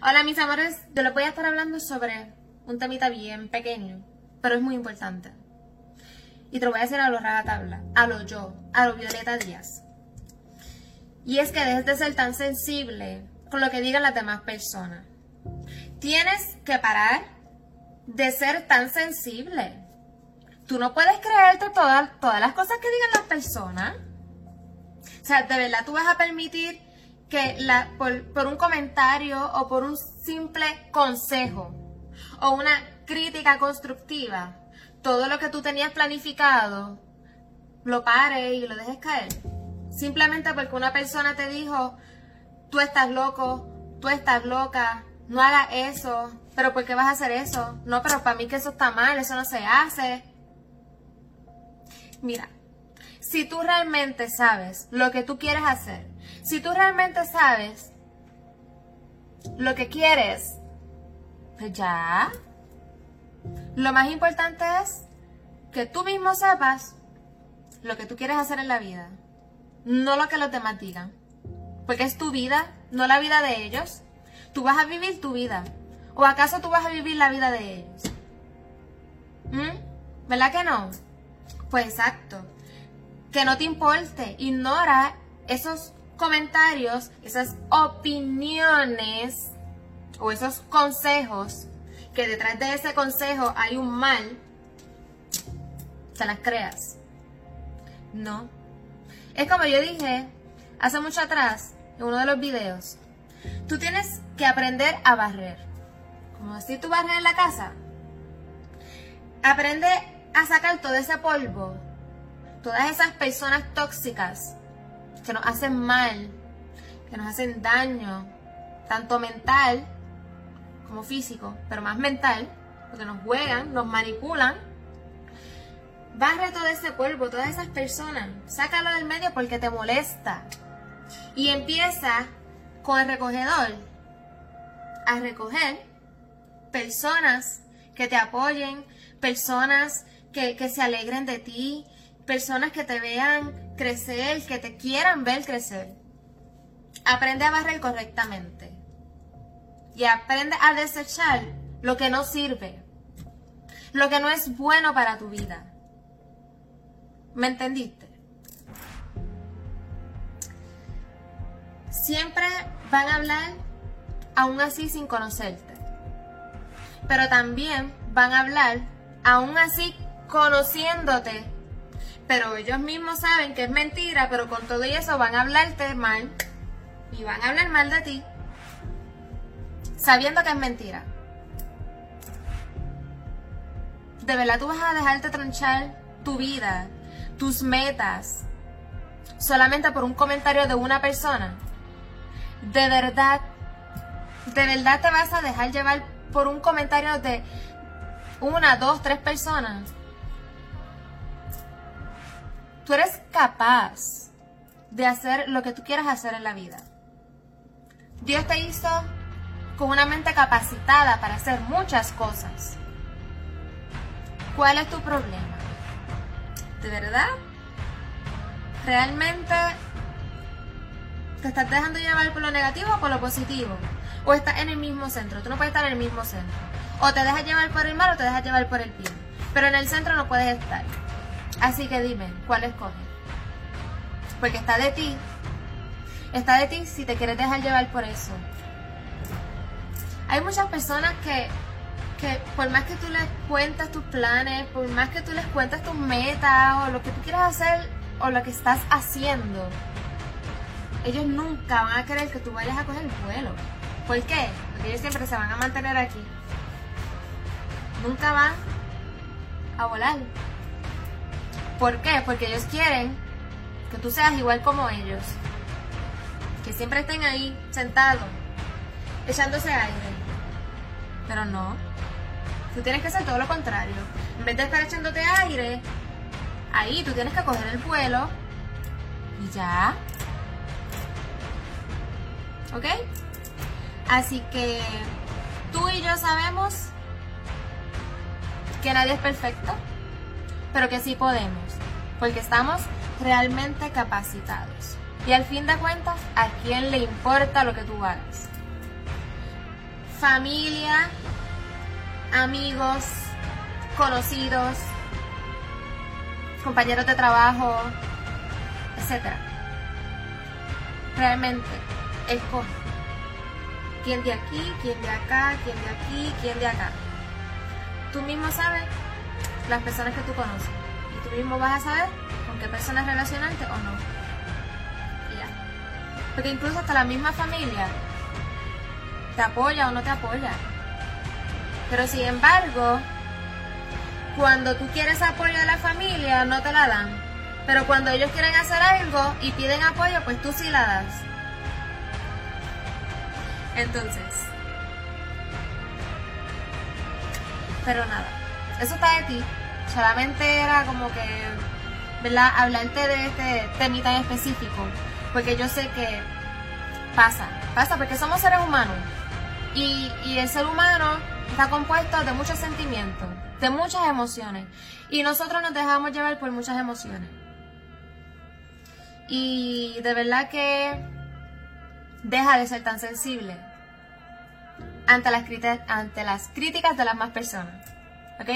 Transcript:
Hola mis amores, yo les voy a estar hablando sobre un temita bien pequeño, pero es muy importante. Y te lo voy a decir a lo tabla, a lo yo, a lo Violeta Díaz. Y es que dejes de ser tan sensible con lo que digan las demás personas. Tienes que parar de ser tan sensible. Tú no puedes creerte todas, todas las cosas que digan las personas. O sea, de verdad tú vas a permitir que la, por, un comentario o por un simple consejo o una crítica constructiva, todo lo que tú tenías planificado, lo pares y lo dejes caer. Simplemente porque una persona te dijo, tú estás loco, tú estás loca, no hagas eso, pero ¿por qué vas a hacer eso? No, pero para mí que eso está mal, eso no se hace. Mira, si tú realmente sabes lo que tú quieres hacer, si tú realmente sabes lo que quieres, pues ya. Lo más importante es que tú mismo sepas lo que tú quieres hacer en la vida, no lo que los demás digan. Porque es tu vida, no la vida de ellos. Tú vas a vivir tu vida. ¿O acaso tú vas a vivir la vida de ellos? ¿Mm? ¿Verdad que no? Pues exacto. Que no te importe. Ignora esos comentarios, esas opiniones o esos consejos, que detrás de ese consejo hay un mal, se las creas. No. Es como yo dije hace mucho atrás, en uno de los videos, tú tienes que aprender a barrer. Como si tú barres en la casa. Aprende a sacar todo ese polvo, todas esas personas tóxicas que nos hacen mal, que nos hacen daño, tanto mental como físico, pero más mental, porque nos juegan, nos manipulan. Barre todo ese polvo, todas esas personas, sácalo del medio porque te molesta. Y empieza con el recogedor a recoger personas que te apoyen, personas que, que, se alegren de ti, personas que te vean crecer, que te quieran ver crecer. Aprende a barrer correctamente. Y aprende a desechar lo que no sirve. Lo que no es bueno para tu vida. ¿Me entendiste? siempre van a hablar aún así sin conocerte. Pero también van a hablar aún así conociéndote. Pero ellos mismos saben que es mentira, pero con todo eso van a hablarte mal. Y van a hablar mal de ti. Sabiendo que es mentira. De verdad tú vas a dejarte tranchar tu vida, tus metas, solamente por un comentario de una persona de verdad, de verdad te vas a dejar llevar por un comentario de una, dos, tres personas. Tú eres capaz de hacer lo que tú quieras hacer en la vida. Dios te hizo con una mente capacitada para hacer muchas cosas. ¿Cuál es tu problema? ¿De verdad? ¿Realmente ¿Te estás dejando llevar por lo negativo o por lo positivo? ¿O estás en el mismo centro? Tú no puedes estar en el mismo centro. O te dejas llevar por el mal o te dejas llevar por el bien. Pero en el centro no puedes estar. Así que dime, ¿cuál escoges? Porque está de ti. Está de ti si te quieres dejar llevar por eso. Hay muchas personas que, que por más que tú les cuentas tus planes, por más que tú les cuentas tus metas o lo que tú quieras hacer o lo que estás haciendo, ellos nunca van a querer que tú vayas a coger el vuelo. ¿Por qué? Porque ellos siempre se van a mantener aquí. Nunca van a volar. ¿Por qué? Porque ellos quieren que tú seas igual como ellos. Que siempre estén ahí, sentados, echándose aire. Pero no. Tú tienes que hacer todo lo contrario. En vez de estar echándote aire, ahí tú tienes que coger el vuelo y ya. ¿Ok? Así que tú y yo sabemos que nadie es perfecto, pero que sí podemos, porque estamos realmente capacitados. Y al fin de cuentas, ¿a quién le importa lo que tú hagas? familia, amigos, conocidos, compañeros de trabajo, etc. Realmente, escoge quién de aquí, quién de acá, quién de aquí, quién de acá. Tú mismo sabes las personas que tú conoces tú mismo vas a saber con qué personas relacionarte o no. Y ya. Porque incluso hasta la misma familia te apoya o no te apoya. Pero sin embargo, cuando tú quieres apoyo de la familia, no te la dan. Pero cuando ellos quieren hacer algo y piden apoyo, pues tú sí la das. Entonces. Pero nada, eso está de ti. Solamente era como que, ¿verdad? Hablarte de este temita específico. Porque yo sé que pasa, pasa porque somos seres humanos. Y, y el ser humano está compuesto de muchos sentimientos, de muchas emociones. Y nosotros nos dejamos llevar por muchas emociones. Y de verdad que deja de ser tan sensible ante las, ante las críticas de las más personas. ¿Ok?